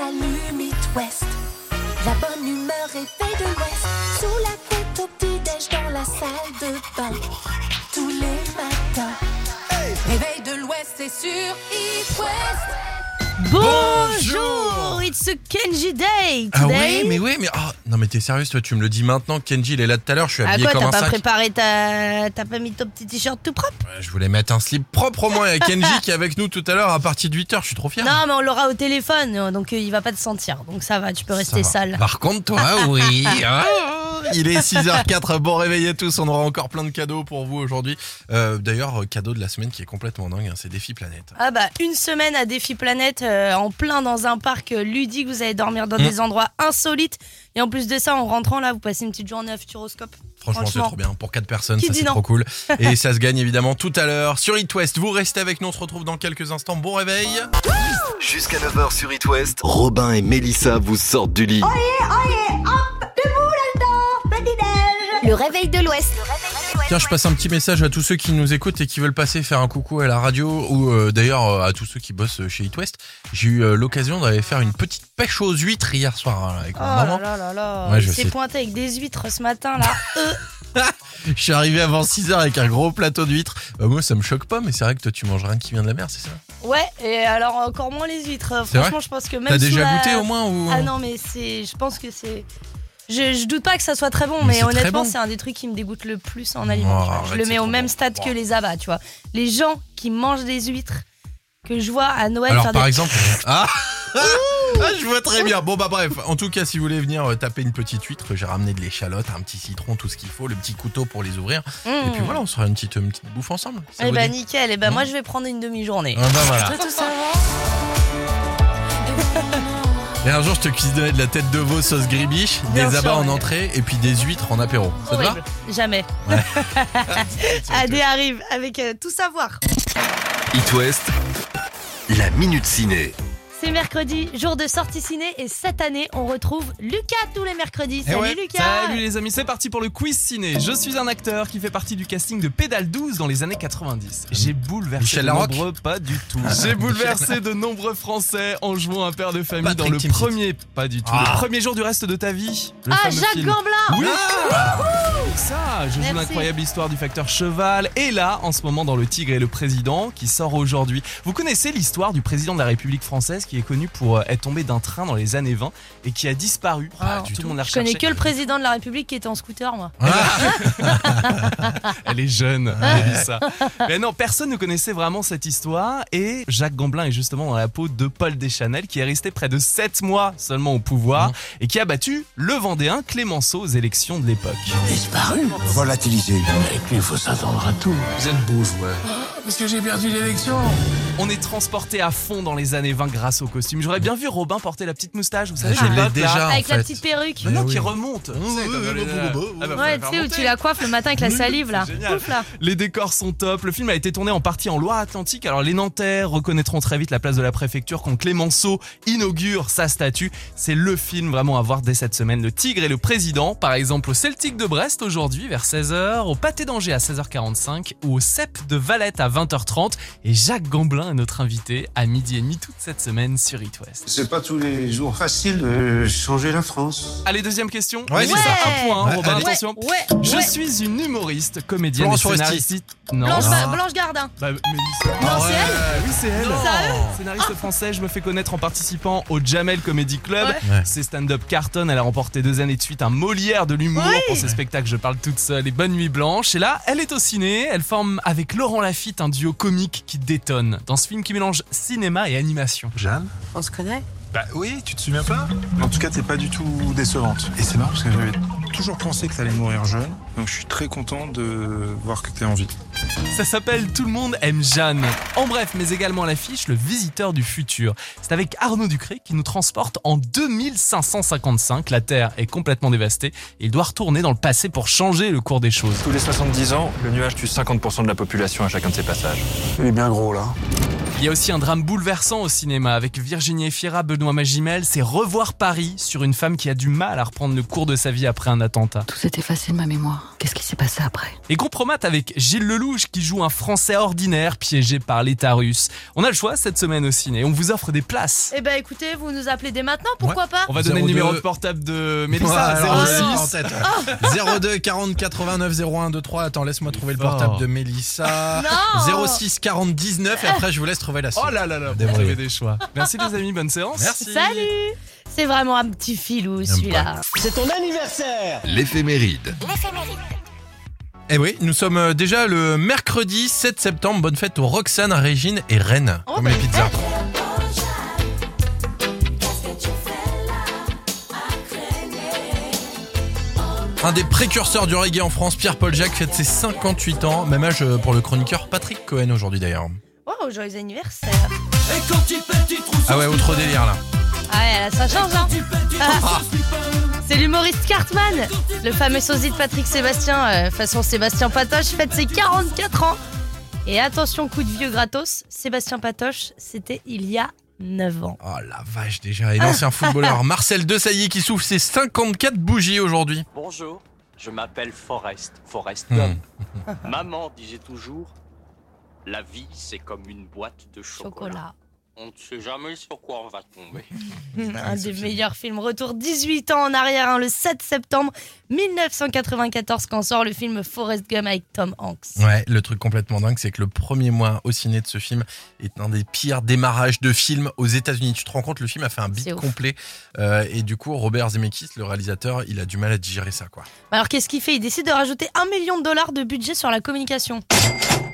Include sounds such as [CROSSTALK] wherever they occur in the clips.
j'allume It West. La bonne humeur faite de l'Ouest. Sous la couette au petit-déj dans la salle de bain. Tous les matins. Réveil de l'Ouest, c'est sur It. Bonjour, it's a Kenji day Ah oui, mais oui, mais ah, non mais t'es sérieuse toi, tu me le dis maintenant. Kenji il est là tout à l'heure, je suis Ah habillé quoi, comme t'as un pas sac. préparé ta... T'as pas mis ton petit t-shirt tout propre? Ouais, Je voulais mettre un slip propre au moins. Il y a Kenji qui est avec nous tout à l'heure à partir de 8h, je suis trop fier. Non, mais on l'aura au téléphone, donc euh, il va pas te sentir. Donc ça va, tu peux rester Ça va. sale. Par contre toi, [LAUGHS] oui. Ah, il est 6h04, bon réveil à tous, on aura encore plein de cadeaux pour vous aujourd'hui. Euh, D'ailleurs, cadeau de la semaine qui est complètement dingue, hein, c'est Défi Planète. Ah bah, une semaine à Défi Planète, euh, en plein dans un parc euh, ludique, vous allez dormir dans Mm. des endroits insolites. Et en plus de ça, en rentrant là, vous passez une petite journée à Futuroscope. Franchement, c'est trop bien. Pour 4 personnes, Qui ça c'est trop cool. [LAUGHS] Et ça se gagne évidemment tout à l'heure sur It West. Vous restez avec nous, on se retrouve dans quelques instants. Bon réveil. Jusqu'à 9h sur It West, Robin et Mélissa vous sortent du lit. Le réveil de l'Ouest. Tiens, je passe un petit message à tous ceux qui nous écoutent et qui veulent passer faire un coucou à la radio ou euh, d'ailleurs euh, à tous ceux qui bossent chez It West. J'ai eu euh, l'occasion d'aller faire une petite pêche aux huîtres hier soir hein, avec Oh mon là maman. là là là, Ouais, je s'est sais. pointé avec des huîtres ce matin là. [LAUGHS] Euh, Je suis arrivé avant 6h avec un gros plateau d'huîtres. Bah, moi, ça me choque pas, mais c'est vrai que toi, tu manges rien qui vient de la mer, c'est ça? Ouais, et alors encore moins les huîtres. Franchement, je pense que même T'as déjà la- goûté au moins ou... Ah non, mais c'est. Je pense que c'est. Je, je doute pas que ça soit très bon, Mais mais, c'est très honnêtement, bon. c'est un des trucs qui me dégoûte le plus en aliment. Oh, je le mets au même bon. stade que Oh. les abats, tu vois. Les gens qui mangent des huîtres que je vois à Noël Alors faire par des. exemple, [LAUGHS] ah, ah, je vois très bien. Bon bah bref, en tout cas si vous voulez venir euh, taper une petite huître, j'ai ramené de l'échalote, un petit citron, tout ce qu'il faut, le petit couteau pour les ouvrir. Mmh. Et puis voilà, on se fera une petite, une petite bouffe ensemble. Ça Eh bah dit nickel, et bah Mmh. moi je vais prendre une demi-journée. Ah bah voilà. Tout savoir [LAUGHS] Et un jour je te cuisinerai de la tête de veau sauce gribiche, Bien des sûr, abats en ouais. entrée et puis des huîtres en apéro. Ça te va Horrible. Jamais. Ouais. [LAUGHS] Adé arrive avec euh, tout savoir. It West, la minute ciné. C'est mercredi, jour de sortie ciné, et cette année on retrouve Lucas tous les mercredis. Eh Salut ouais. Lucas Salut les amis, c'est parti pour le quiz ciné. Je suis un acteur qui fait partie du casting de Pédale 12 dans les années 90. J'ai bouleversé Michel de Larocque nombreux, pas du tout. [LAUGHS] J'ai bouleversé de nombreux Français en jouant un père de famille Patrick dans le premier, pas du tout, Ah. le premier jour du reste de ta vie. Le Ah, fameux Jacques film. Gamblin Oui, ça, je joue l'incroyable histoire du facteur cheval. Et là, en ce moment, dans Le Tigre et le Président, qui sort aujourd'hui. Vous connaissez l'histoire du président de la République française qui est connu pour euh, être tombé d'un train dans les années 20 et qui a disparu. Ah, tout le monde l'a Je connais que le président de la République qui était en scooter, moi. [LAUGHS] Elle est jeune, Mélissa. Mais non, personne ne connaissait vraiment cette histoire et Jacques Gamblin est justement dans la peau de Paul Deschanel qui est resté près de 7 mois seulement au pouvoir Mmh. et qui a battu le Vendéen Clémenceau aux élections de l'époque. Disparu Volatilisé. Avec lui, il faut s'attendre à tout. Vous êtes beau joueur. Parce que j'ai perdu l'élection. On est transporté à fond dans les années 20 grâce au costume. J'aurais bien vu Robin porter la petite moustache, vous savez, Je l'ai déjà. Avec la petite perruque. Non, qui remonte. Ouais, la tu sais, où tu la coiffes le matin avec la salive, là. Les décors sont top. Le film a été tourné en partie en Loire-Atlantique. Alors les Nantais reconnaîtront très vite la place de la préfecture quand Clémenceau inaugure sa statue. C'est le film vraiment à voir dès cette semaine. Le Tigre et le Président, par exemple au Celtic de Brest aujourd'hui vers 16h, au Pâté d'Angers à 16h45 ou au CEP de Valette à 20h30. Et Jacques Gamblin est notre invité à midi et demi toute cette semaine sur It West. C'est pas tous les jours facile de changer la France. Allez, deuxième question. Ouais, c'est ça. un point, hein, Ouais, Robin, allez. attention. Ouais, Je ouais. suis une humoriste, comédienne Florence et scénariste. Non. Blanche, Ah. Blanche Gardin. Bah. Non, c'est elle oui, c'est elle. Sérieux Scénariste français, je me fais connaître en participant au Jamel Comedy Club. Ouais. Ouais. C'est stand-up carton. Elle a remporté deux années de suite un Molière de l'humour pour ses spectacles. Je parle toute seule et Bonne Nuit Blanche. Et là, elle est au ciné. Elle forme avec Laurent Lafitte un duo comique qui détonne dans ce film qui mélange cinéma et animation. Jeanne On se connaît Bah oui, tu te souviens pas? En tout cas, t'es pas du tout décevante. Et c'est marrant parce que j'avais toujours pensé que t'allais mourir jeune. Donc je suis très content de voir que t'es en vie. Ça s'appelle Tout le monde aime Jeanne. En bref, mais également à l'affiche, Le Visiteur du futur. C'est avec Arnaud Ducré qui nous transporte en 2555. La Terre est complètement dévastée et il doit retourner dans le passé pour changer le cours des choses. Tous les 70 ans, le nuage tue 50% de la population à chacun de ses passages. Il est bien gros là. Il y a aussi un drame bouleversant au cinéma avec Virginie Efira, Benoît Magimel. C'est Revoir Paris sur une femme qui a du mal à reprendre le cours de sa vie après un attentat. Tout s'est effacé de ma mémoire. Qu'est-ce qui s'est passé après? Et Compromat avec Gilles Leloup Lelouch qui joue un Français ordinaire piégé par l'État russe. On a le choix cette semaine au ciné. On vous offre des places. Eh ben écoutez, vous nous appelez dès maintenant, pourquoi pas On va donner 02. le numéro de portable de Ouais, Mélissa. j'ai 06. en tête, ouais. 02 40 89 01 23. Attends, laisse-moi trouver le portable de Mélissa. Non 06 40 19 et [LAUGHS] après je vous laisse trouver la suite. Oh là là là, vous avez des choix. Merci les amis, bonne séance. Merci. Salut C'est vraiment un petit filou celui-là. L'éphéméride. Eh oui, nous sommes euh, déjà le mercredi 7 septembre. Bonne fête aux Roxane, Régine et Rennes. Oh, comme les bonne pizzas. Un des précurseurs du reggae en France, Pierre-Paul Jacques, fête ses 58 ans. Même âge euh, pour le chroniqueur Patrick Cohen aujourd'hui d'ailleurs. Oh, joyeux anniversaire Ah ouais, autre délire là. Ah ouais, là, ça change, hein Ah. C'est l'humoriste Cartman, le fameux sosie de Patrick Sébastien, euh, façon Sébastien Patoche, fête ses 44 ans. Et attention, coup de vieux gratos, Sébastien Patoche, c'était il y a 9 ans. Oh la vache déjà. Et l'ancien [LAUGHS] footballeur Marcel Desailly qui souffle ses 54 bougies aujourd'hui. Bonjour, je m'appelle Forrest, Forrest Hmm. Gump. [LAUGHS] Maman disait toujours, la vie c'est comme une boîte de chocolat. Chocolat. On ne sait jamais sur quoi on va tomber. [LAUGHS] Un des meilleurs films. Retour 18 ans en arrière, hein, le 7 septembre 1994, quand sort le film Forrest Gump avec Tom Hanks. Ouais, le truc complètement dingue, c'est que le premier mois au ciné de ce film est un des pires démarrages de film aux États-Unis. Tu te rends compte, le film a fait un beat complet. Euh, et du coup, Robert Zemeckis, le réalisateur, il a du mal à digérer ça, quoi. Alors qu'est-ce qu'il fait? Il décide de rajouter un million de dollars de budget sur la communication.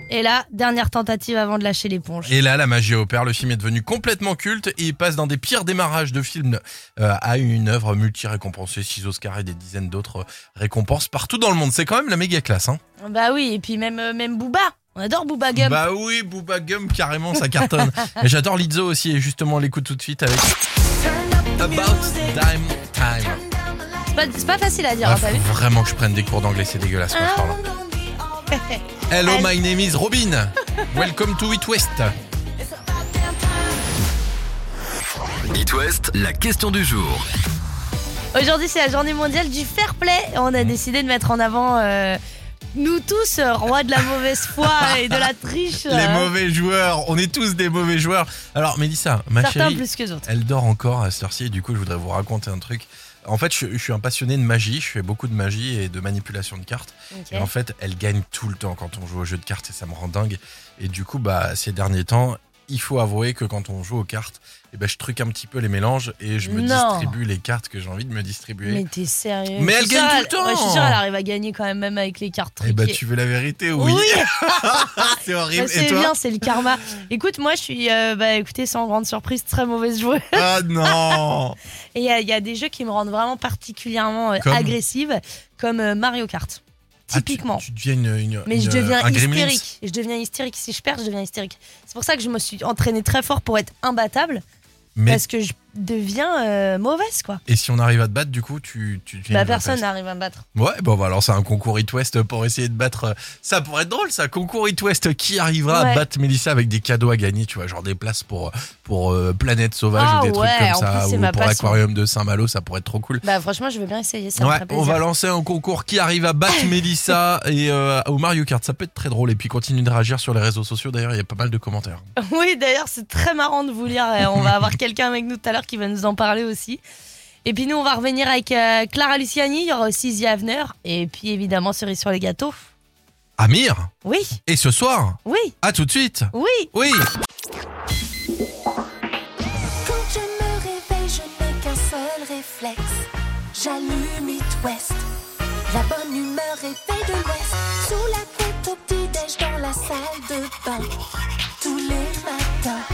Et là, dernière tentative avant de lâcher l'éponge. Et là, la magie opère. Le film est devenu complètement culte et il passe d'un des pires démarrages de film euh, à une œuvre multi-récompensée, 6 Oscars et des dizaines d'autres récompenses partout dans le monde. C'est quand même la méga classe, hein. Bah oui, et puis même, euh, même Booba. On adore Booba Gump. Bah oui, Booba Gum, carrément, ça cartonne. [LAUGHS] Et j'adore Lizzo aussi, et justement, on l'écoute tout de suite avec About Time Time. C'est pas, facile à dire, Ah, hein, t'as vu faut vraiment que je prenne des cours d'anglais, c'est dégueulasse je parle. [LAUGHS] Hello, my name is Robin. [LAUGHS] Welcome to It West. It West, la question du jour. Aujourd'hui, c'est la journée mondiale du fair play. Et on a décidé de mettre en avant euh, nous tous, euh, rois de la mauvaise foi [LAUGHS] et de la triche. Les euh, mauvais joueurs, on est tous des mauvais joueurs. Alors, Mélissa, ma Certains chérie, plus que d'autres. elle dort encore à cette heure-ci, et du coup, je voudrais vous raconter un truc. En fait, je, je suis un passionné de magie, je fais beaucoup de magie et de manipulation de cartes. Et en fait, elle gagne tout le temps quand on joue au jeu de cartes et ça me rend dingue. Et du coup, bah, ces derniers temps, il faut avouer que quand on joue aux cartes, eh ben, je truque un petit peu les mélanges et je me Non. distribue les cartes que j'ai envie de me distribuer. Mais t'es sérieux? Mais elle gagne tout le temps. ouais, je suis sûre, elle arrive à gagner quand même, même avec les cartes Eh truquées. ben, tu veux la vérité Oui? [LAUGHS] [LAUGHS] c'est horrible. Bah, c'est bien, c'est le karma. Écoute, moi, je suis, euh, bah, écoutez, sans grande surprise, très mauvaise joueuse. Ah non [LAUGHS] Et il y, a- il y a des jeux qui me rendent vraiment particulièrement euh, Comme agressive, comme euh, Mario Kart. Ah, tu- Typiquement. tu, deviens une, une- Mais je deviens un hystérique. Je deviens hystérique. Si je perds, je deviens hystérique. C'est pour ça que je me suis entraînée très fort pour être imbattable. Mais Parce que je deviens euh, mauvaise, quoi. et si on arrive à te battre, du coup, tu, tu Bah, vraie personne n'arrive à me battre. Ouais, bon, on va lancer un concours It West pour essayer de battre. euh, Ça pourrait être drôle, ça. Concours It West. Qui arrivera à battre Mélissa avec des cadeaux à gagner, tu vois, genre des places pour, pour euh, Planète Sauvage Ah ou des ouais, trucs comme ça, plus, c'est ou pour l'aquarium de Saint-Malo, ça pourrait être trop cool. Bah, franchement, je veux bien essayer. Ça Ouais, on va lancer un concours qui arrive à battre [LAUGHS] Mélissa et euh, au Mario Kart. Ça peut être très drôle. Et puis continue de réagir sur les réseaux sociaux. D'ailleurs, il y a pas mal de commentaires. [LAUGHS] Oui, d'ailleurs, c'est très marrant de vous lire. On va avoir [LAUGHS] quelqu'un avec nous tout à l'heure qui va nous en parler aussi. Et puis nous, on va revenir avec euh, Clara Luciani. Il y aura aussi The Avener. Et puis évidemment, cerise sur les gâteaux. Amir, Oui, et ce soir, oui, à tout de suite. oui. Oui. Quand je me réveille, je n'ai qu'un seul réflexe. J'allume It West. La bonne humeur réveille de l'Ouest. Sous la couette au petit-déj dans la salle de bain. Tous les matins.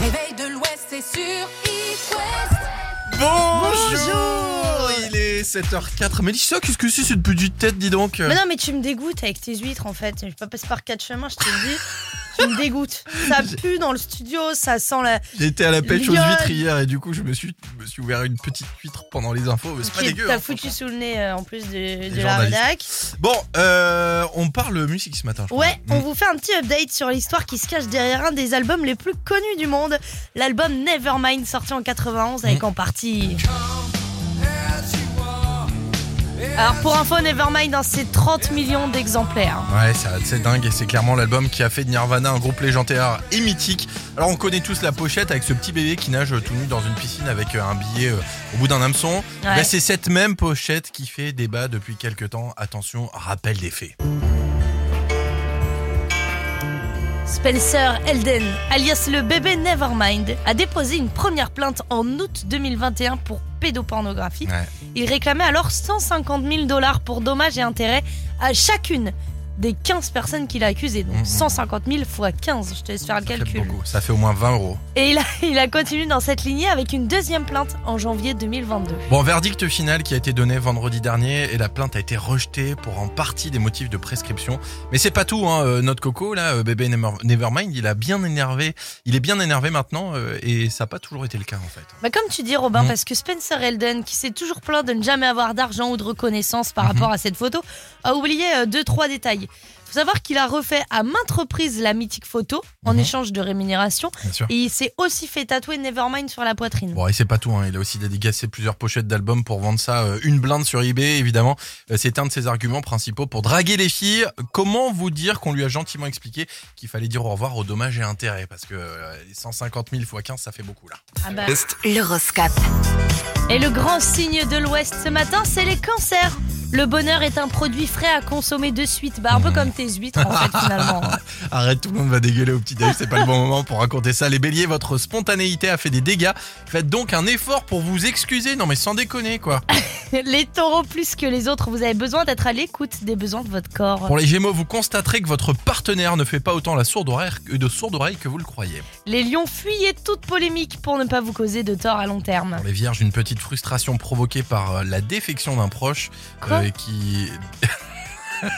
Réveil de l'Ouest, c'est sur West. Bonjour. Il est 7h04. Mélissa, qu'est-ce que c'est cette petite tête, dis donc Mais non, mais tu me dégoûtes avec tes huîtres en fait. Je vais pas passer par quatre chemins, je te le dis. [LAUGHS] tu me dégoûtes. Ça pue dans le studio, ça sent la. Été à la pêche aux huîtres hier et du coup je me suis, je me suis ouvert une petite huître pendant les infos. mais C'est pas dégueu. T'as hein, foutu sous le nez euh, en plus de, de la rédac. Bon, euh, on parle musique ce matin. je. Ouais, Mm. on vous fait un petit update sur l'histoire qui se cache derrière un des albums les plus connus du monde, l'album Nevermind sorti en 91 avec Mm. en partie. Alors pour info, Nevermind, hein, c'est 30 millions d'exemplaires. Ouais, c'est dingue et c'est clairement l'album qui a fait de Nirvana un groupe légendaire et mythique. Alors on connaît tous la pochette avec ce petit bébé qui nage tout nu dans une piscine avec euh, un billet euh, au bout d'un hameçon. Ouais. Ben, c'est cette même pochette qui fait débat depuis quelques temps. Attention, rappel des faits. Spencer Elden, alias le bébé Nevermind, a déposé une première plainte en août 2021 pour pédopornographie. Ouais. Il réclamait alors 150 000 dollars pour dommages et intérêts à chacune des 15 personnes qu'il a accusées. Donc Mhm. 150 000 fois 15, je te laisse faire le Ça calcul. beaucoup. Ça fait au moins 20 euros. Et il a, [LAUGHS] il a continué dans cette lignée avec une deuxième plainte en janvier 2022. Bon, verdict final qui a été donné vendredi dernier et la plainte a été rejetée pour en partie des motifs de prescription. Mais c'est pas tout, hein. euh, notre coco là, euh, bébé Never- Nevermind, il a bien énervé, il est bien énervé maintenant euh, et ça n'a pas toujours été le cas en fait. Bah comme tu dis Robin, Mhm. parce que Spencer Elden, qui s'est toujours plaint de ne jamais avoir d'argent ou de reconnaissance par Mhm. rapport à cette photo, a oublié deux trois détails. Faut savoir qu'il a refait à maintes reprises la mythique photo en Mhm. échange de rémunération Bien sûr. et il s'est aussi fait tatouer Nevermind sur la poitrine. Bon, et c'est pas tout, hein. il a aussi dédicacé plusieurs pochettes d'albums pour vendre ça euh, une blinde sur eBay, évidemment. Euh, C'est un de ses arguments principaux pour draguer les filles. Comment vous dire qu'on lui a gentiment expliqué qu'il fallait dire au revoir aux dommages et intérêts Parce que euh, les 150 000 x 15, ça fait beaucoup là. Ah bah. L'horoscope. Et le grand signe de l'Ouest ce matin, c'est les cancers. Le bonheur est un produit frais à consommer de suite, bah un peu Mhm. comme tes huîtres en fait finalement. [LAUGHS] Arrête, tout le monde va dégueuler au petit déj, c'est pas le bon moment pour raconter ça. Les béliers, votre spontanéité a fait des dégâts. Faites donc un effort pour vous excuser. Non mais sans déconner quoi. [LAUGHS] Les taureaux, plus que les autres, vous avez besoin d'être à l'écoute des besoins de votre corps. Pour les gémeaux, vous constaterez que votre partenaire ne fait pas autant la sourde oreille, de sourde oreille que vous le croyez. Les lions, fuyez toute polémique pour ne pas vous causer de tort à long terme. Pour les vierges, une petite frustration provoquée par euh, la défection d'un proche Quoi euh, qui. [LAUGHS]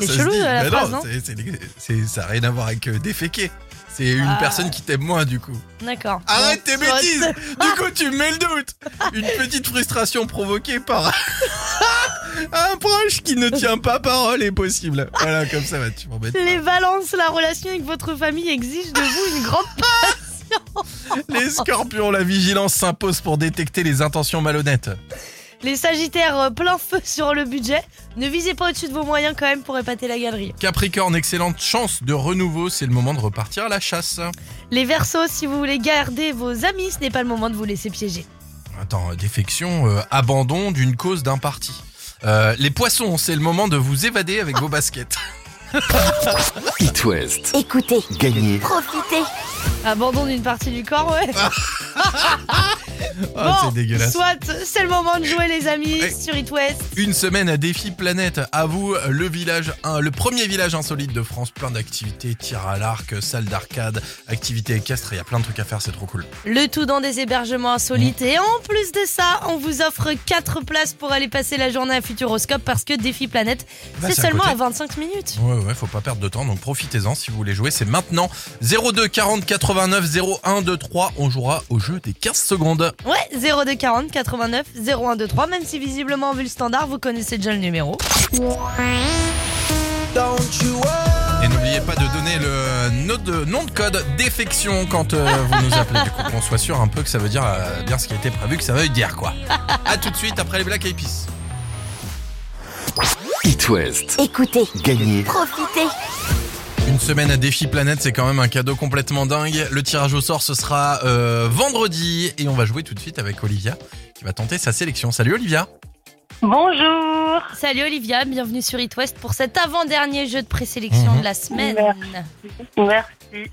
C'est chelou, dit. la Mais phrase, non c'est- c'est- c'est- ça n'a rien à voir avec euh, déféquer. C'est une Ah. personne qui t'aime moins du coup. D'accord. Arrête tes bêtises [LAUGHS] Du coup, tu me mets le doute Une petite frustration provoquée par [LAUGHS] un proche qui ne tient pas parole est possible. Voilà, comme ça va, tu m'embêtes. Les balances, la relation avec votre famille exige de vous une grande Les scorpions, la vigilance s'impose pour détecter les intentions malhonnêtes. Les sagittaires, euh, plein feu [LAUGHS] sur le budget. Ne visez pas au-dessus de vos moyens quand même pour épater la galerie. Capricorne, excellente chance de renouveau, c'est le moment de repartir à la chasse. Les versos, si vous voulez garder vos amis, ce n'est pas le moment de vous laisser piéger. Attends, défection, euh, abandon d'une cause d'un parti. Euh, les poissons, c'est le moment de vous évader avec vos baskets. [LAUGHS] It West. Écoutez, Gagné. profitez. Abandon d'une partie du corps, ouais. [LAUGHS] Oh, c'est dégueulasse. soit, c'est le moment de jouer les amis Ouais. sur It West. Une semaine à défi planète. À vous, le village, le premier village insolite de France. Plein d'activités, tir à l'arc, salle d'arcade, activités équestres. Il y a plein de trucs à faire, c'est trop cool. Le tout dans des hébergements insolites. Et en plus de ça, on vous offre 4 places pour aller passer la journée à Futuroscope parce que Défi Planète, Bah, c'est à seulement à 25 minutes. Ouais, ouais, faut pas perdre de temps, donc profitez-en si vous voulez jouer. C'est maintenant 02 40 89 01 23. On jouera au jeu des 15 secondes. Ouais, 02 40 89 0123, même si visiblement, vu le standard, vous connaissez déjà le numéro. Et n'oubliez pas de donner le nom de, nom de code défection quand euh, vous nous appelez, du coup, qu'on soit sûr un peu que ça veut dire euh, bien ce qui a été prévu, que ça veut dire quoi. A tout de suite après les Black Eyed Peas. It West. Écoutez, Gagné. profitez. Une semaine à défi planète, c'est quand même un cadeau complètement dingue. Le tirage au sort, ce sera euh, vendredi et on va jouer tout de suite avec Olivia qui va tenter sa sélection. Salut Olivia. Bonjour. Salut Olivia, bienvenue sur It West pour cet avant-dernier jeu de présélection Mhm. de la semaine. Merci. [LAUGHS]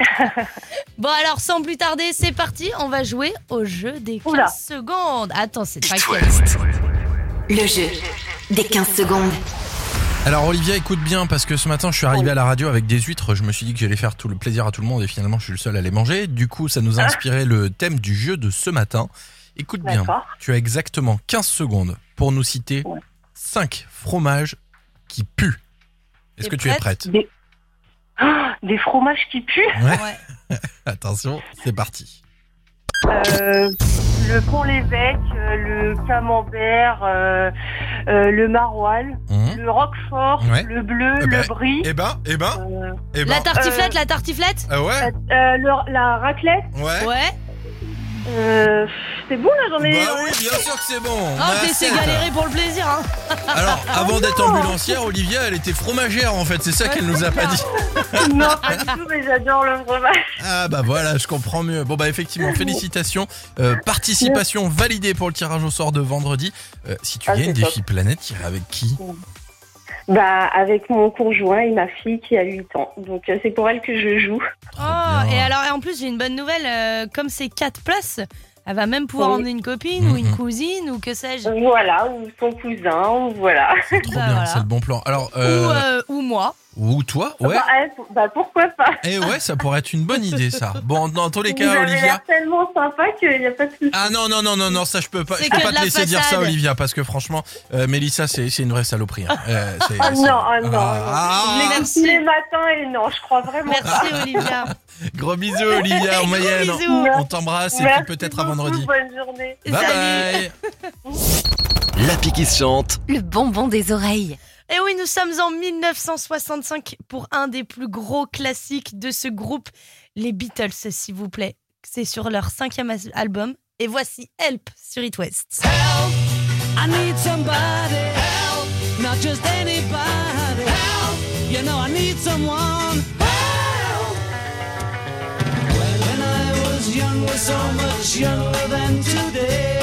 Bon alors, sans plus tarder, c'est parti, on va jouer au jeu des 15 Oula. secondes. Attends, c'est pas. West. Le jeu des 15 secondes. Alors Olivia, écoute bien parce que ce matin je suis arrivé à la radio avec des huîtres. Je me suis dit que j'allais faire tout le plaisir à tout le monde et finalement je suis le seul à les manger. Du coup, ça nous a inspiré le thème du jeu de ce matin. Écoute bien, tu as exactement 15 secondes pour nous citer Ouais. 5 fromages qui puent. Est-ce que tu es prête prête Des... Ah, des fromages qui puent. Ouais. Ouais. [LAUGHS] Attention, c'est parti. Euh, le pont l'évêque, euh, le camembert, euh, euh, le maroilles, Hum. le roquefort, Ouais. le bleu, Eh ben, le brie, Eh ben, eh ben, euh, eh ben. La tartiflette, Euh, la tartiflette? Ah ouais, euh, le- la raclette, ouais. Ouais. Euh, c'est bon là, j'en ai. Bah oui, bien sûr que c'est bon. Ah, On t'es c'est galéré pour le plaisir, hein. [LAUGHS] Alors, avant d'être ambulancière, Olivia, elle était fromagère en fait. C'est ça qu'elle nous a pas dit. [LAUGHS] non, pas du tout, mais j'adore le fromage. Ah bah voilà, je comprends mieux. Bon bah effectivement, [LAUGHS] félicitations. Euh, participation validée pour le tirage au sort de vendredi. Euh, si tu Ah, gagnes des filles planètes, tu irais avec qui? Bah, avec mon conjoint et ma fille qui a 8 ans. Donc, euh, c'est pour elle que je joue. Oh, et alors, et en plus, j'ai une bonne nouvelle. euh, comme c'est 4 places, elle va même pouvoir Oui. emmener une copine ou une Mhm. cousine ou que sais-je. Voilà, ou son cousin, ou voilà. C'est trop Bah, bien, voilà. c'est le bon plan. Alors, Ou, euh, euh, ou moi. ou toi, ouais. Bah, eh, pour- bah, pourquoi pas Et ouais, ça pourrait être une bonne idée ça. Bon, dans tous les cas, Olivia. l'air tellement sympa qu'il n'y a pas de souci. Ah non non non non non ça je peux pas C'est je peux pas te la laisser dire ça. Olivia parce que franchement euh, Mélissa c'est c'est une vraie saloperie. hein. Euh, c'est- Oh c'est- non, oh non. Ah, Merci. tous les matins et non, je crois vraiment pas. Merci, Olivia. [LAUGHS] Gros bisous Olivia [LAUGHS] en bisous. On t'embrasse et puis peut-être à vendredi. Bonne journée. Bye Salut. bye. [LAUGHS] L'appli qui se chante. Le bonbon des oreilles. Et oui, nous sommes en 1965 pour un des plus gros classiques de ce groupe, les Beatles, s'il vous plaît. C'est sur leur cinquième album. Et voici Help sur It West. I need somebody help, not just anybody help. You know I need someone I was younger, so much younger than today,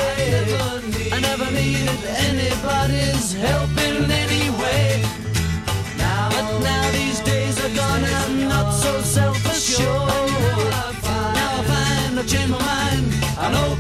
I never needed anybody's help in any way. But now these days are gone, I'm not so self-assured. Now I find I've changed my mind and open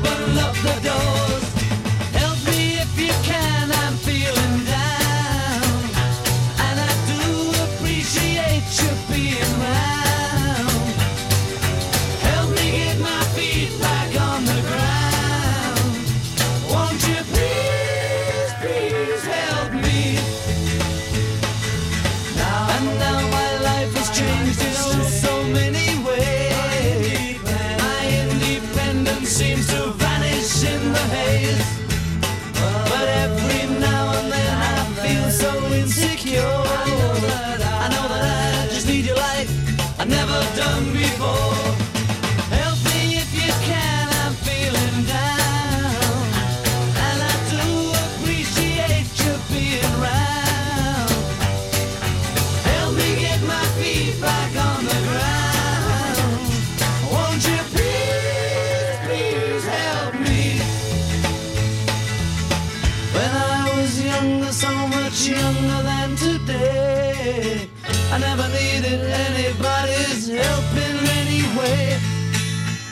much younger than today, I never needed anybody's help in any way.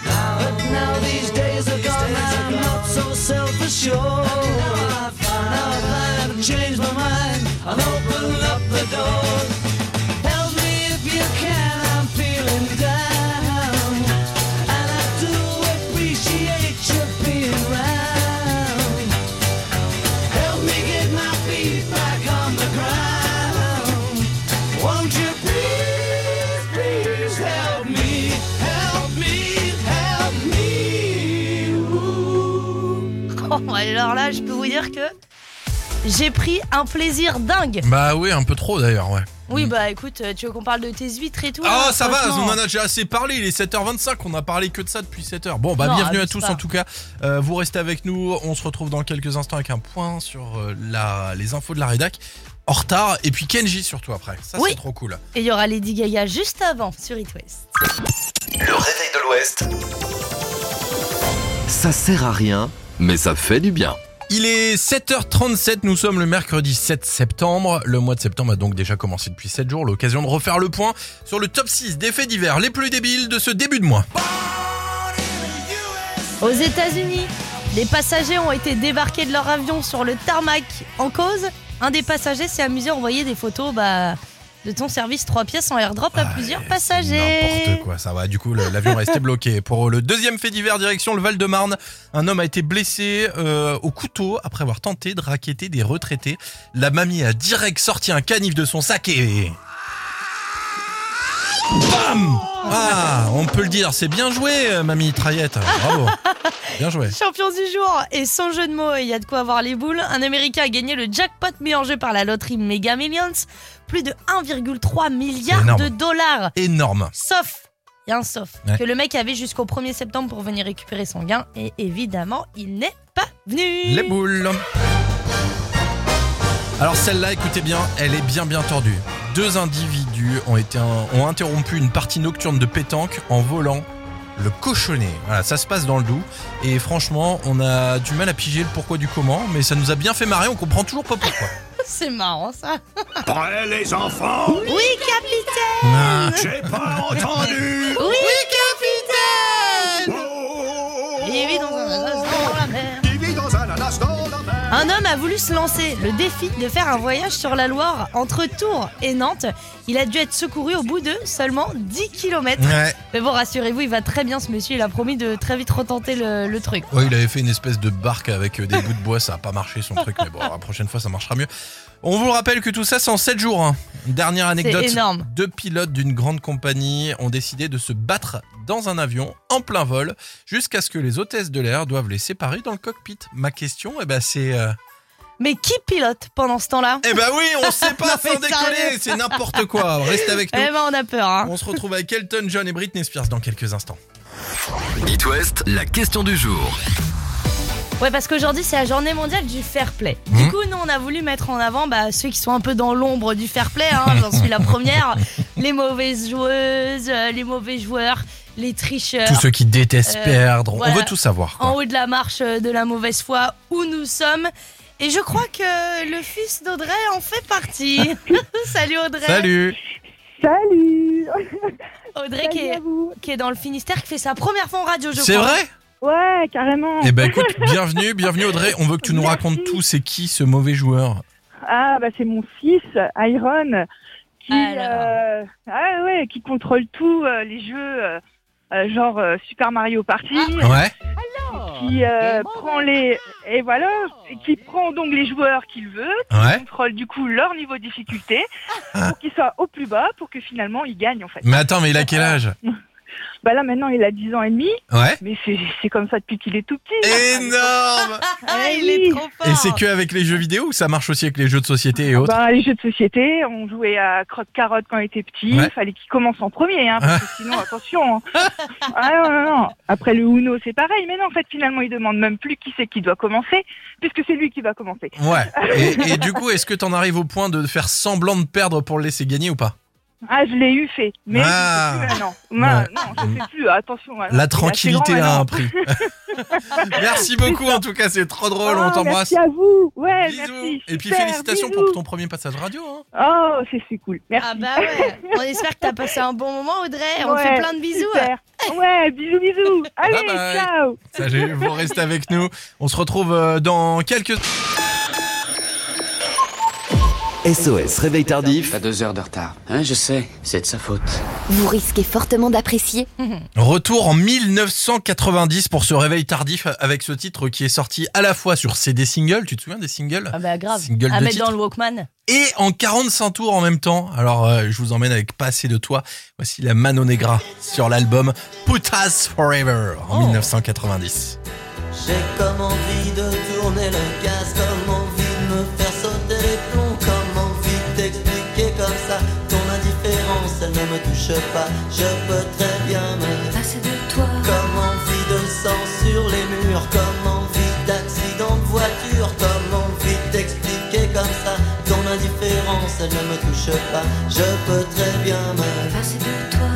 But now these days are gone, I'm not so self-assured. Now dire que j'ai pris un plaisir dingue. Bah oui un peu trop d'ailleurs ouais. Oui, bah écoute, euh, tu veux qu'on parle de tes huîtres et tout Ah là, ça va, on en a déjà assez parlé, il est 7h25, on a parlé que de ça depuis 7h. Bon bah Non, bienvenue à tous pas. en tout cas, Euh, vous restez avec nous, on se retrouve dans quelques instants avec un point sur euh, la, les infos de la rédac en retard et puis Kenji surtout après, ça Oui. c'est trop cool. Et il y aura Lady Gaga juste avant sur It West. Le réveil de l'Ouest. Ça sert à rien, mais ça fait du bien. Il est 7h37, nous sommes le mercredi 7 septembre. Le mois de septembre a donc déjà commencé depuis 7 jours. L'occasion de refaire le point sur le top 6 des faits divers les plus débiles de ce début de mois. Aux États-Unis, des passagers ont été débarqués de leur avion sur le tarmac. En cause, un des passagers s'est amusé à envoyer des photos bah, de ton service 3 pièces en airdrop à Ah, plusieurs passagers. N'importe quoi, ça va. Du coup, l'avion est resté bloqué. Pour le deuxième fait divers, direction le Val-de-Marne, un homme a été blessé euh, au couteau après avoir tenté de raqueter des retraités. La mamie a direct sorti un canif de son sac et... Bam Ah, on peut le dire, c'est bien joué, euh, mamie Traillette. Bravo. Bien joué. Champion du jour et sans jeu de mots, il y a de quoi avoir les boules. Un Américain a gagné le jackpot mis en jeu par la loterie Mega Millions, plus de 1,3 C'est milliard de dollars. Énorme. Sauf y a un sauf, Ouais. que le mec avait jusqu'au 1er septembre pour venir récupérer son gain et évidemment, il n'est pas venu. Les boules. Alors celle-là, écoutez bien, elle est bien bien tordue. Deux individus ont, été ont interrompu une partie nocturne de pétanque en volant le cochonnet. Voilà, ça se passe dans le Doubs. Et franchement, on a du mal à piger le pourquoi du comment, mais ça nous a bien fait marrer, on comprend toujours pas pourquoi. C'est marrant ça. Prêts les enfants Oui, capitaine Ah. J'ai pas entendu Oui, capitaine Il vit dans un ananas dans la mer. Il vit dans un ananas dans la mer. Un homme a voulu se lancer le défi de faire un voyage sur la Loire entre Tours et Nantes. Il a dû être secouru au bout de seulement 10 km. Ouais. Mais bon, rassurez-vous, il va très bien ce monsieur. Il a promis de très vite retenter le, le truc. Ouais, il avait fait une espèce de barque avec euh, des bouts de bois, ça a pas marché son truc, mais bon, la prochaine fois ça marchera mieux. On vous rappelle que tout ça c'est en 7 jours. hein. Dernière anecdote. énorme. Deux pilotes d'une grande compagnie ont décidé de se battre dans un avion en plein vol jusqu'à ce que les hôtesses de l'air doivent les séparer dans le cockpit. Ma question, eh ben c'est... euh, Mais qui pilote pendant ce temps-là Eh ben oui, on [LAUGHS] sait pas Non, sans sérieux. c'est n'importe quoi. Restez avec nous. Eh ben, on a peur, hein. On se retrouve avec Elton John et Britney Spears dans quelques instants. It West, la question du jour. Ouais, parce qu'aujourd'hui, c'est la journée mondiale du fair play. Mhm. Du coup, nous, on a voulu mettre en avant bah, ceux qui sont un peu dans l'ombre du fair play. Hein, J'en suis la première. [LAUGHS] Les mauvaises joueuses, euh, les mauvais joueurs, les tricheurs. Tous ceux qui détestent Euh, perdre, voilà. on veut tout savoir. quoi. En haut de la marche euh, de la mauvaise foi où nous sommes. Et je crois que le fils d'Audrey en fait partie. [LAUGHS] Salut Audrey. Salut Salut Audrey qui est, qui est dans le Finistère, qui fait sa première fois en radio, je C'est vrai? Ouais, carrément. Eh ben écoute, bienvenue, bienvenue Audrey. On veut que tu nous racontes tout. C'est qui ce mauvais joueur? Ah, bah c'est mon fils, Iron, qui, Alors. euh, ah, ouais, qui contrôle tout, euh, les jeux, euh, genre euh, Super Mario Party. Ouais. Qui euh, prend les et voilà, et qui prend donc les joueurs qu'il veut, qui Ouais. contrôle du coup leur niveau de difficulté pour qu'ils soient au plus bas, pour que finalement ils gagnent en fait. Mais attends, mais il a quel âge? [LAUGHS] Bah là maintenant il a 10 ans et demi, Ouais. mais c'est comme ça depuis qu'il est tout petit. Énorme [LAUGHS] Ah, il est trop fort. Et c'est que avec les jeux vidéo ou ça marche aussi avec les jeux de société et autres Bah, les jeux de société, on jouait à croque-carotte quand il était petit. Ouais. Il fallait qu'il commence en premier, hein, parce que [LAUGHS] sinon, attention. hein. Ah non, non, non. Après le Uno, c'est pareil. Mais non, en fait, finalement, il demande même plus qui c'est qui doit commencer, puisque c'est lui qui va commencer. Ouais. [LAUGHS] Et, et du coup, est-ce que t'en arrives au point de faire semblant de perdre pour le laisser gagner ou pas? Ah, je l'ai eu fait. Mais Ah. je fais plus maintenant. Non, Ouais. non, je fais plus. Attention. La tranquillité grand a un prix. [LAUGHS] Merci beaucoup en tout cas, c'est trop drôle, on Ah, t'embrasse. Merci à vous. Ouais, Bisous. merci. Et puis Super, félicitations bisous. pour ton premier passage radio. hein. Oh, c'est cool. Merci. Ah bah ouais. On espère que t'as passé un bon moment Audrey. On te Ouais, fait plein de bisous. super. [LAUGHS] Ouais, bisous, bisous. Allez, Bye bye. ciao. Salut, vous restez avec nous. On se retrouve euh, dans quelques... SOS, réveil tardif. T'as deux heures de retard. Hein, je sais, c'est de sa faute. Vous risquez fortement d'apprécier. [LAUGHS] Retour en 1990 pour ce réveil tardif avec ce titre qui est sorti à la fois sur CD single, tu te souviens des singles? Ah bah grave. Single à de mettre titre. dans le Walkman. Et en 45 tours en même temps. Alors euh, je vous emmène avec Pas assez de toi. Voici la Mano Negra sur l'album Put Us Forever en 1990. J'ai comme envie de tourner le gaz, comme envie pas. Je peux très bien me passer de toi. Comme envie de sang sur les murs, comme envie d'accident de voiture, comme envie d'expliquer comme ça ton indifférence, elle ne me touche pas. Je peux très bien me passer de toi.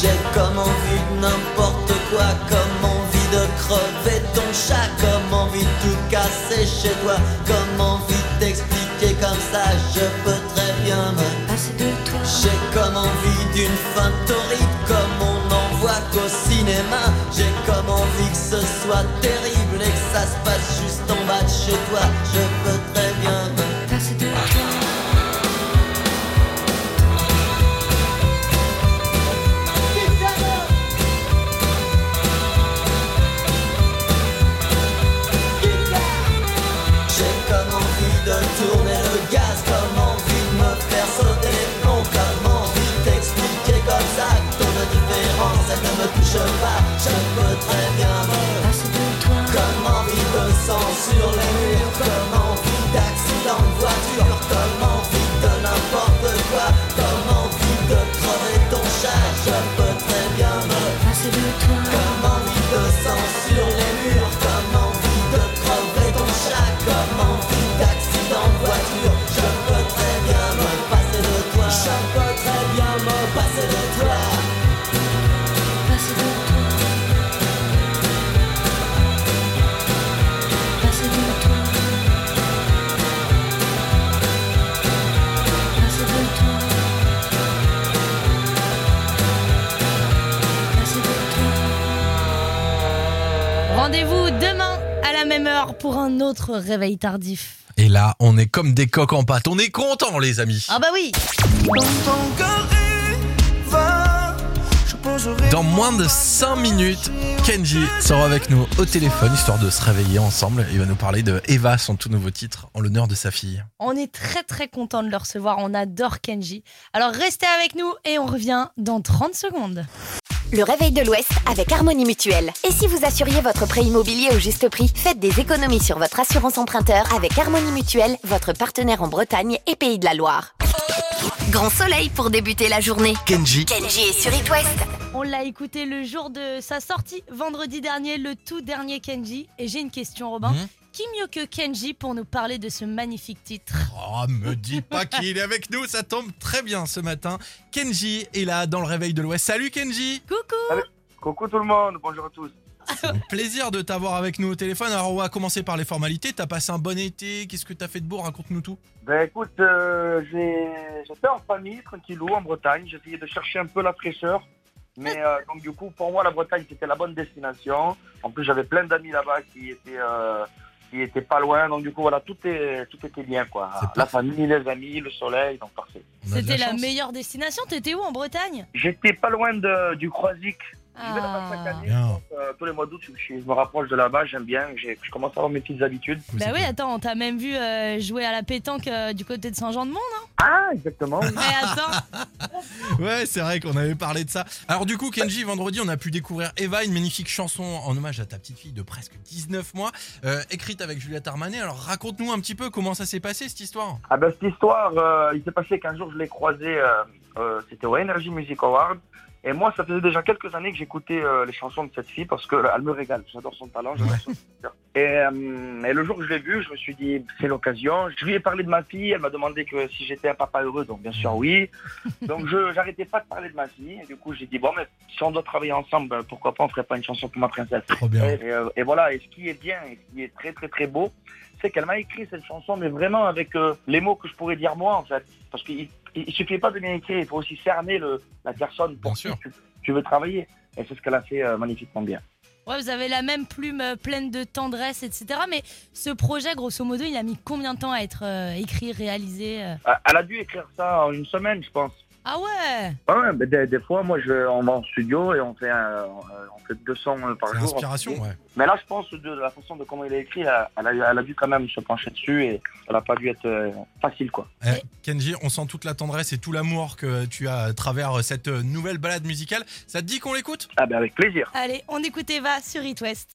J'ai comme envie de n'importe chez toi, comme envie d'expliquer comme ça, je peux très bien me passer de toi. J'ai comme envie d'une fin torride, comme on n'en voit qu'au cinéma. J'ai comme envie que ce soit terrible et que ça se passe juste en bas de chez toi. Je peux très bien me elle ne pour un autre réveil tardif. Et là, on est comme des coques en pâte. On est content, les amis. Ah bah oui Dans moins de 5 minutes, Kenji sera avec nous au téléphone, histoire de se réveiller ensemble. Il va nous parler de Eva, son tout nouveau titre, en l'honneur de sa fille. On est très très content de le recevoir, on adore Kenji. Alors restez avec nous et on revient dans 30 secondes. Le réveil de l'Ouest avec Harmonie Mutuelle. Et si vous assuriez votre prêt immobilier au juste prix, faites des économies sur votre assurance emprunteur avec Harmonie Mutuelle, votre partenaire en Bretagne et Pays de la Loire. Grand soleil pour débuter la journée. Kenji. Kenji est sur It West. On l'a écouté le jour de sa sortie, vendredi dernier, le tout dernier Kenji. Et j'ai une question Robin. Mhm. Qui mieux que Kenji pour nous parler de ce magnifique titre? Oh, me dites pas [LAUGHS] qu'il est avec nous, ça tombe très bien ce matin. Kenji est là dans le réveil de l'Ouest. Salut Kenji Coucou Coucou tout le monde, bonjour à tous. Un plaisir de t'avoir avec nous au téléphone. Alors on va commencer par les formalités. T'as passé un bon été, qu'est-ce que t'as fait de beau? Raconte-nous tout. Ben écoute, euh, j'ai- j'étais en famille, tranquillou, en Bretagne. J'essayais de chercher un peu la fraîcheur. Mais [LAUGHS] euh, donc du coup, pour moi, la Bretagne, c'était la bonne destination. En plus, j'avais plein d'amis là-bas qui étaient... euh, qui étaient pas loin, donc du coup voilà, tout, est, tout était bien quoi. La famille, les amis, le soleil, donc parfait. C'était la meilleure destination, t'étais où en Bretagne? J'étais pas loin de, du Croisic. J'y vais là-bas chaque année. donc, euh, tous les mois d'août, je, je me rapproche de là-bas, j'aime bien, j'ai- je commence à avoir mes petites habitudes. Bah oui, attends, on t'a même vu euh, jouer à la pétanque euh, du côté de Saint-Jean-de-Mont, non? Ah, exactement. Mais attends [LAUGHS] Ouais, c'est vrai qu'on avait parlé de ça. Alors du coup, Kenji, vendredi, on a pu découvrir Eva, une magnifique chanson en hommage à ta petite fille de presque 19 mois, euh, écrite avec Juliette Armanet. Alors raconte-nous un petit peu comment ça s'est passé cette histoire. Ah ben cette histoire, euh, il s'est passé qu'un jour je l'ai croisée, euh, euh, c'était au Energy Music Award. Et moi, ça faisait déjà quelques années que j'écoutais euh, les chansons de cette fille parce qu'elle me régale. J'adore son talent, j'adore son style. et, euh, et le jour que je l'ai vue, je me suis dit, c'est l'occasion. Je lui ai parlé de ma fille, elle m'a demandé que si j'étais un papa heureux, donc bien sûr oui. Donc je j'arrêtais pas de parler de ma fille. Et du coup, j'ai dit, bon, mais si on doit travailler ensemble, ben, pourquoi pas on ferait pas une chanson pour ma princesse bien. Et, et, euh, et voilà, et ce qui est bien, et ce qui est très très très beau, c'est qu'elle m'a écrit cette chanson, mais vraiment avec les mots que je pourrais dire moi, en fait. Parce qu'il il, il suffit pas de bien écrire, il faut aussi cerner le, la personne pour qui tu, tu veux travailler. Et c'est ce qu'elle a fait euh, magnifiquement bien. Ouais, vous avez la même plume euh, pleine de tendresse, etc. Mais ce projet, grosso modo, il a mis combien de temps à être euh, écrit, réalisé Elle a dû écrire ça en une semaine, je pense. Ah ouais? Ouais, ouais, mais des, des fois, moi, je, on va en studio et on fait, un- on fait 200 par C'est jour. l'inspiration, ouais. Mais là, je pense de la façon de comment il a écrit, elle a, elle a, elle a dû quand même se pencher dessus et ça n'a pas dû être euh, facile, quoi. Eh, Kenji, on sent toute la tendresse et tout l'amour que tu as à travers cette nouvelle balade musicale. Ça te dit qu'on l'écoute? Ah ben avec plaisir. Allez, on écoute Eva sur It West.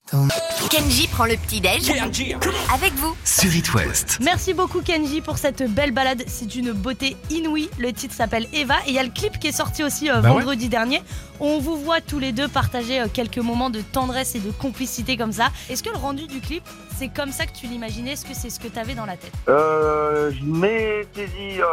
Kenji prend le petit-déj avec vous. Sur It West. Merci beaucoup Kenji pour cette belle balade. C'est une beauté inouïe. Le titre s'appelle Eva et il y a le clip qui est sorti aussi euh, Bah ouais. vendredi dernier. On vous voit tous les deux partager euh, quelques moments de tendresse et de complicité comme ça. Est-ce que le rendu du clip, c'est comme ça que tu l'imaginais? Est-ce que c'est ce que tu avais dans la tête? Euh, je m'étais dit euh,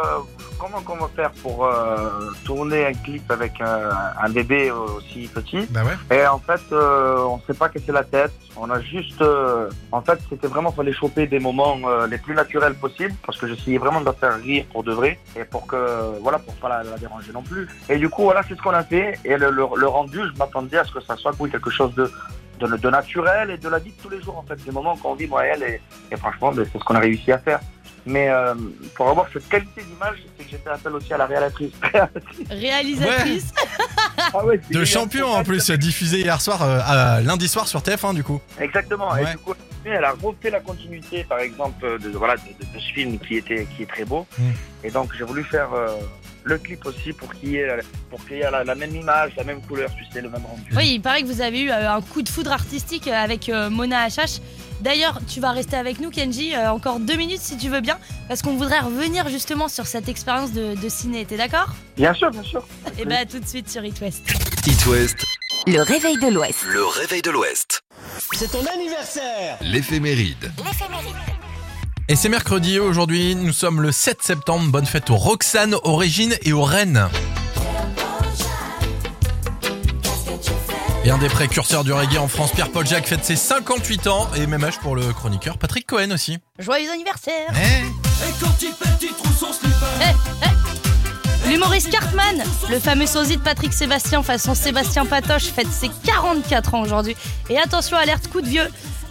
comment qu'on va faire pour euh, tourner un clip avec un, un bébé aussi petit? Bah ouais. Et en fait, euh, on s'est pas cassé la tête. On a juste, euh, en fait, c'était vraiment fallait choper des moments euh, les plus naturels possibles parce que j'essayais vraiment de la faire rire pour de vrai et pour que, voilà, pour pas la, la déranger non plus. Et du coup, voilà, c'est ce qu'on a fait. Et le, le, le rendu, je m'attendais à ce que ça soit oui, quelque chose de de, de naturel et de la vie de tous les jours en fait, des moments qu'on vit moi et elle et, et franchement ben, c'est ce qu'on a réussi à faire. Mais euh, pour avoir cette qualité d'image, c'est que j'ai fait appel aussi à la réalisatrice. [LAUGHS] Réalisatrice [LAUGHS] Ah ouais, c'est De champion en plus, diffusé hier soir, euh, à lundi soir sur TF1 du coup. Exactement. Ouais. Et du coup, elle a refait la continuité, par exemple, de, voilà, de, de- de ce film qui était qui est très beau. Mm. Et donc, j'ai voulu faire euh, le clip aussi pour qu'il y ait, pour qu'il y ait la, la même image, la même couleur, tu sais, le même rendu. Oui, il paraît que vous avez eu euh, un coup de foudre artistique avec euh, Mona HH. D'ailleurs, tu vas rester avec nous, Kenji, euh, encore deux minutes si tu veux bien, parce qu'on voudrait revenir justement sur cette expérience de, de ciné. T'es d'accord? Bien sûr, bien sûr. Et bah, tout de suite sur It West. It West, Le réveil de l'Ouest. le réveil de l'Ouest. C'est ton anniversaire L'éphéméride. Et c'est mercredi aujourd'hui, nous sommes le 7 septembre. Bonne fête aux Roxane, aux Régine et aux Rennes. Et un des précurseurs du reggae en France, Pierre-Paul Jacques, fête ses 58 ans. Et même âge pour le chroniqueur Patrick Cohen aussi. Joyeux anniversaire Eh Et quand il pète, il trouve son slipper Eh, eh. L'humoriste Cartman, le fameux sosie de Patrick Sébastien façon Sébastien Patoche, fête ses 44 ans aujourd'hui. Et attention, alerte coup de vieux.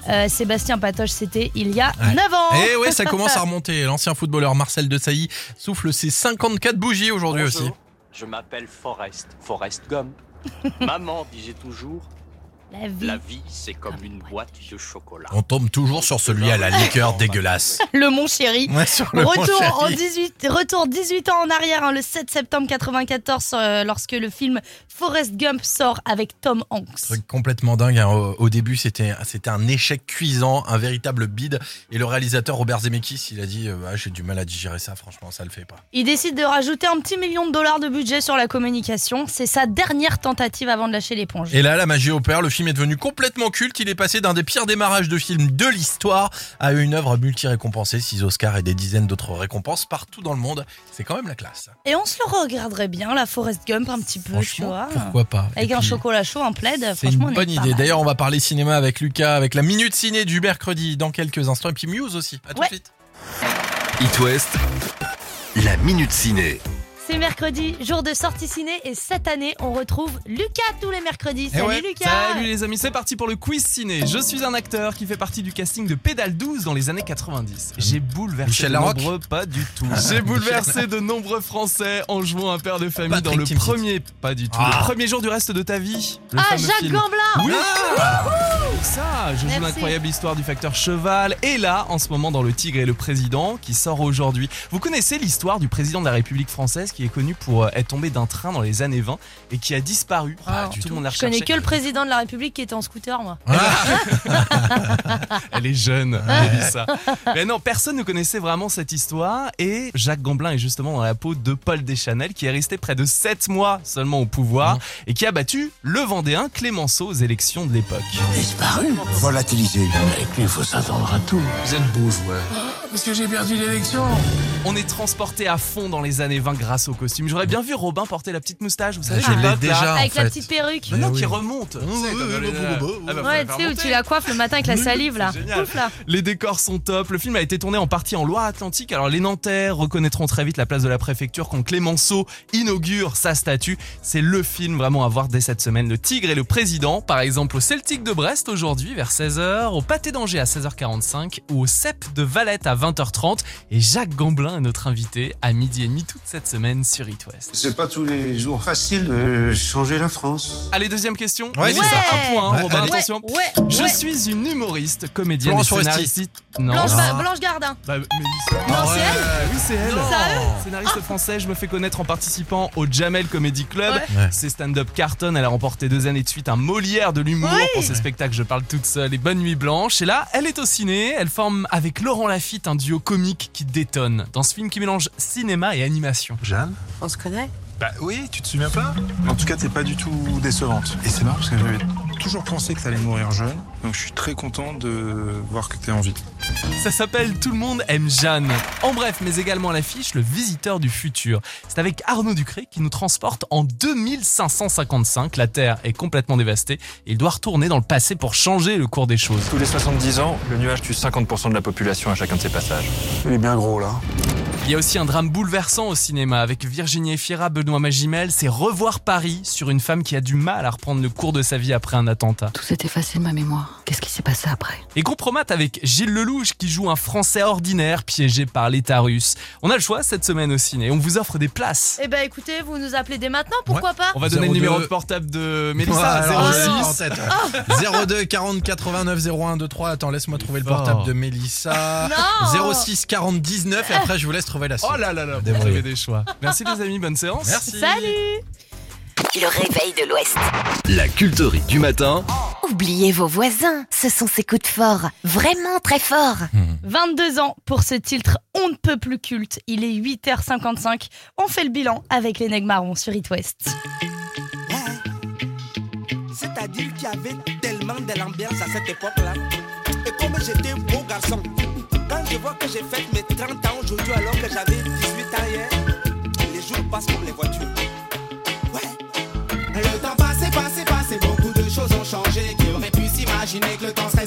Euh, Sébastien Patoche, c'était il y a Ouais. 9 ans. Et ouais, ça commence à [LAUGHS] remonter. L'ancien footballeur Marcel Desailly souffle ses 54 bougies aujourd'hui aussi. Je m'appelle Forrest, Forrest Gump. [LAUGHS] Maman disait toujours La vie. La vie, c'est comme une boîte de chocolat. On tombe toujours sur celui à la liqueur [LAUGHS] dégueulasse. Le Mon Chéri. Ouais, sur le Mon retour, Chéri. en 18, retour 18 ans en arrière, hein, le 7 septembre 94, euh, lorsque le film Forrest Gump sort avec Tom Hanks. Truc complètement dingue. hein. Au, au début, c'était c'était un échec cuisant, un véritable bide. Et le réalisateur Robert Zemeckis, il a dit euh, Ah, j'ai du mal à digérer ça. Franchement, ça le fait pas. Il décide de rajouter un petit million de dollars de budget sur la communication. C'est sa dernière tentative avant de lâcher l'éponge. Et là, la magie opère. Le film est devenu complètement culte. Il est passé d'un des pires démarrages de film de l'histoire à une œuvre multi-récompensée, 6 Oscars et des dizaines d'autres récompenses partout dans le monde. C'est quand même la classe. Et on se le regarderait bien, la Forrest Gump, un petit peu, tu vois. Pourquoi pas Avec un chocolat chaud, un plaid. C'est franchement, une bonne idée. D'ailleurs, on va parler cinéma avec Lucas, avec la minute ciné du mercredi dans quelques instants. Et puis Muse aussi. À tout Ouais. de suite. It West, la minute ciné. C'est mercredi, jour de sortie ciné, et cette année, on retrouve Lucas tous les mercredis. Eh Salut ouais. Lucas Salut les amis, c'est parti pour le quiz ciné. Je suis un acteur qui fait partie du casting de Pédale 12 dans les années 90. J'ai bouleversé Michel de Larocque nombreux, pas du tout. [LAUGHS] J'ai bouleversé de nombreux Français en jouant un père de famille Patrick dans le Timsit. premier, pas du tout, Ah. le premier jour du reste de ta vie. Le Ah, Jacques film. Gamblin Oui, Ah. ça, je joue l'incroyable histoire du facteur cheval. Et là, en ce moment, dans Le Tigre et le Président, qui sort aujourd'hui. Vous connaissez l'histoire du président de la République française qui est connu pour euh, être tombé d'un train dans les années 20 et qui a disparu. Ah, tout du le tout. monde l'a Je connais que le président de la République qui était en scooter, moi. [LAUGHS] Elle est jeune, Mélissa. Mais non, personne ne connaissait vraiment cette histoire. Et Jacques Gamblin est justement dans la peau de Paul Deschanel, qui est resté près de 7 mois seulement au pouvoir et qui a battu le Vendéen Clémenceau aux élections de l'époque. Disparu Volatilisé. Avec lui, il faut s'attendre à tout. Vous êtes beau joueur. Parce que j'ai perdu l'élection. On est transporté à fond dans les années 20 grâce au costume. J'aurais bien vu Robin porter la petite moustache, vous savez, Je l'ai déjà. Avec en la fait. petite perruque. Mais non, Eh qui oui. remonte. oui, oui, oui, oui, oui. Ah bah, Ouais, la tu sais, où tu la coiffes le matin avec la salive. Ouf, là. Les décors sont top. Le film a été tourné en partie en Loire-Atlantique. Alors les Nantais reconnaîtront très vite la place de la préfecture quand Clémenceau inaugure sa statue. C'est le film vraiment à voir dès cette semaine. Le Tigre et le Président, par exemple au Celtic de Brest aujourd'hui vers 16h, au Pâté d'Angers à 16h45 ou au CEP de Valette à 20h30. Et Jacques Gamblin est notre invité à midi et demi toute cette semaine sur It West. C'est pas tous les jours facile de changer la France. Allez, deuxième question. Ouais, c'est ça. un point, hein, Ouais, Robin, allez. attention. Ouais, Je ouais. suis une humoriste, comédienne et scénariste. Non. Blanche, Ah. Blanche Gardin. Bah. Non, c'est ouais. elle Oui, c'est elle. Sérieux Scénariste français, je me fais connaître en participant au Jamel Comedy Club. Ouais. Ouais. C'est stand-up carton. Elle a remporté deux années de suite un Molière de l'humour Oui. pour ses spectacles Je parle toute seule et Bonne Nuit Blanche. Et là, elle est au ciné. Elle forme avec Laurent Lafitte un duo comique qui détonne dans ce film qui mélange cinéma et animation. Jeanne On se connaît? Bah oui, tu te souviens pas? En tout cas, t'es pas du tout décevante. Et c'est marrant parce que j'avais toujours pensé que t'allais mourir jeune. Donc je suis très content de voir que t'es en vie. Ça s'appelle Tout le monde aime Jeanne. En bref, mais également à l'affiche, Le Visiteur du Futur. C'est avec Arnaud Ducré qui nous transporte en 2555. La Terre est complètement dévastée et il doit retourner dans le passé pour changer le cours des choses. Tous les 70 ans, le nuage tue 50% de la population à chacun de ses passages. Il est bien gros là. Il y a aussi un drame bouleversant au cinéma avec Virginie Efira, Benoît Magimel. C'est Revoir Paris sur une femme qui a du mal à reprendre le cours de sa vie après un attentat. Tout s'est effacé de ma mémoire. Qu'est-ce qui s'est passé après? Et Compromat avec Gilles Lelouch qui joue un Français ordinaire piégé par l'État russe. On a le choix cette semaine au ciné. On vous offre des places. Eh ben écoutez, vous nous appelez dès maintenant, pourquoi pas? On va donner 02. le numéro de portable de Ouais, Mélissa. alors, je l'ai 06. en tête. 02 40 89 01 23. Attends, laisse-moi trouver le portable Oh. de Mélissa. Non 06 40 19 et après je vous laisse la suite. Oh là là là, vous avez des choix. Merci les amis, bonne séance. Merci. Salut Le réveil de l'Ouest. La culterie du matin. Oubliez vos voisins, ce sont ces coups de fort, vraiment très forts. 22 ans pour ce titre on ne peut plus culte. Il est 8h55. On fait le bilan avec les nègres marrons sur It West. C'est-à-dire qu'il y avait tellement de l'ambiance à cette époque-là. Et comme j'étais beau garçon, quand je vois que j'ai fait mes 30 ans aujourd'hui alors que j'avais 18 ans hier, les jours passent comme les voitures. Ouais. Le temps passé, passé, passé, beaucoup de choses ont changé. Qui aurait pu s'imaginer que le temps serait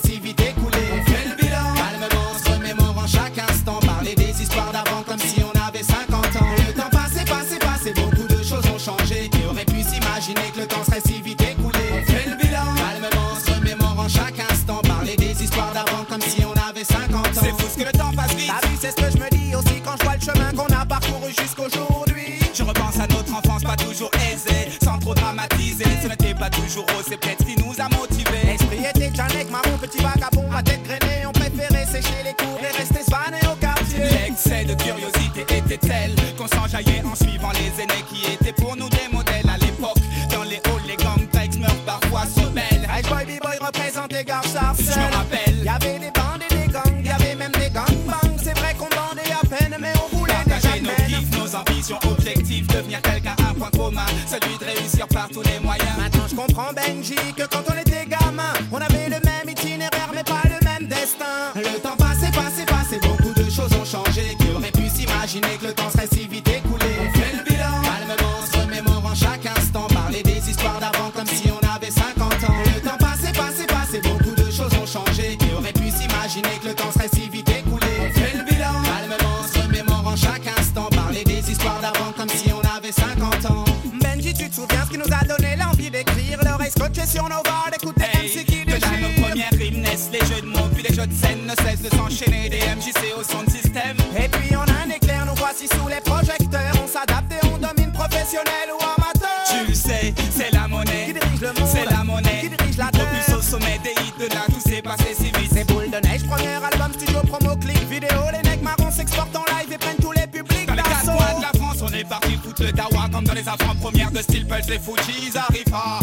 Sur nos voix, d'écouter MC qui Que dans nos premières rimes naissent les jeux de mots, puis les jeux de scène ne cessent de s'enchaîner. Des MJC au son de système. Et puis on a un éclair, nous voici sous les projecteurs. On s'adapte et on domine professionnel ou amateur. Tu le sais, c'est la monnaie. Qui dirige le monde C'est la monnaie. Qui dirige la Propulse au sommet des hits de là, tout s'est passé si vite. C'est boule de neige, premier album, studio, promo, clip, vidéo. Les necks marrons s'exportent en live et prennent tous les publics Dans les quatre coins de la France, on est parti foutre le dawa comme dans les avant-premières de Steel Pulse, les Fujis arrivent. Ah,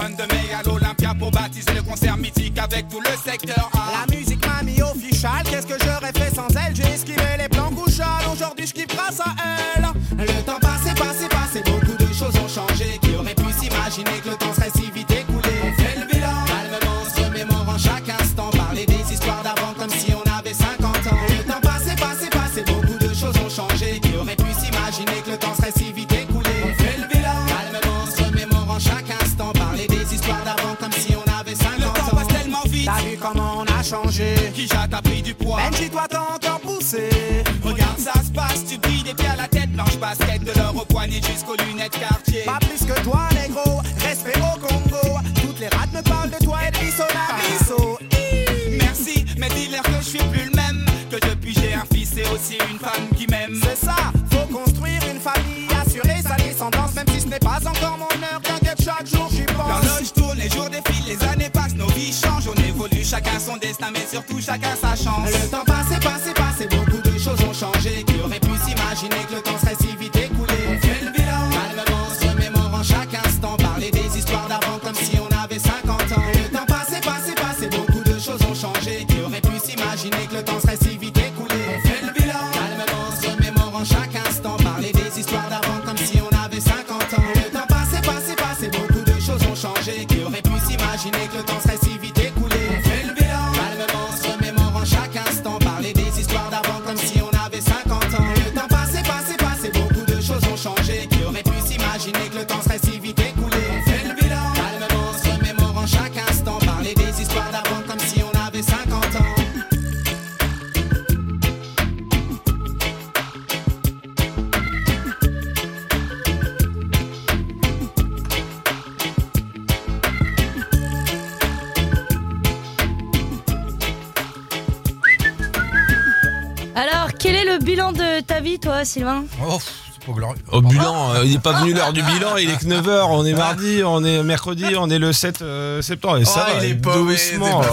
22 mai à l'Olympia pour baptiser le concert mythique avec tout le secteur A. La musique m'a mis official, qu'est-ce que j'aurais fait sans elle? J'ai esquivé les plans couchales, aujourd'hui je kiffe grâce à elle Le temps passé, passé, passé, beaucoup de choses ont changé Qui aurait pu s'imaginer que le changé Qui jette a pris du poids. Benji, toi t'as encore poussé Regarde, ça se passe, tu brilles des pieds à la tête, blanche basket de l'or au poignet jusqu'aux lunettes quartier. Pas plus que toi, négro, respect au Congo. Toutes les rats me parlent de toi et de Nabisso. Merci, mais dis-leur que je suis plus le même. Que depuis j'ai un fils et aussi une femme qui m'aime. C'est ça, faut construire une famille, assurer sa descendance, même si ce n'est pas encore mon heure. T'inquiète, chaque jour j'y pense. Chacun son destin, mais surtout chacun sa chance. De ta vie, toi, Sylvain Oh, c'est pas glorieux. Au bilan, euh, il n'est pas venu l'heure du bilan, il est que 9h, on est mardi, on est mercredi, on est le 7 euh, septembre. Et ça Oh, va, il est paumé, doucement. pas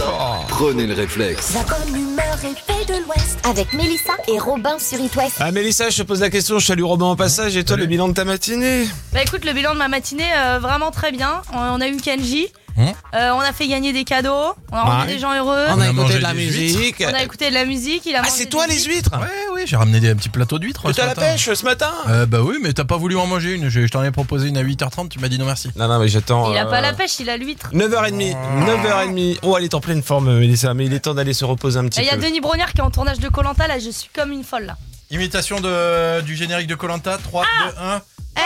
Oh. Prenez le réflexe. La bonne humeur et paix de l'Ouest avec Mélissa et Robin sur It West. Ah Mélissa, je te pose la question, je salue Robin en passage, et toi le bilan de ta matinée? Bah écoute, le bilan de ma matinée, euh, vraiment très bien. On, on a eu Kenji. Hum Euh, on a fait gagner des cadeaux, on a rendu Ouais. des gens heureux. On a écouté de la musique. On a écouté de la musique. Il a Ah, c'est toi les huîtres Ouais, oui, j'ai ramené des petits plateaux d'huîtres. Mais ce t'as la pêche ce matin Euh, Bah oui, mais t'as pas voulu en manger une. Je, je t'en ai proposé une à 8h30, tu m'as dit non merci. Non, non, mais j'attends. Il a euh, pas la pêche, il a l'huître. 9h30, 9h30. Oh, elle est en pleine forme, Mélissa, mais il est temps d'aller se reposer un petit Et Il y a peu. Denis Brognard qui est en tournage de Colanta là, je suis comme une folle là. Imitation de, du générique de Colanta. 3, 2, 1. Hey,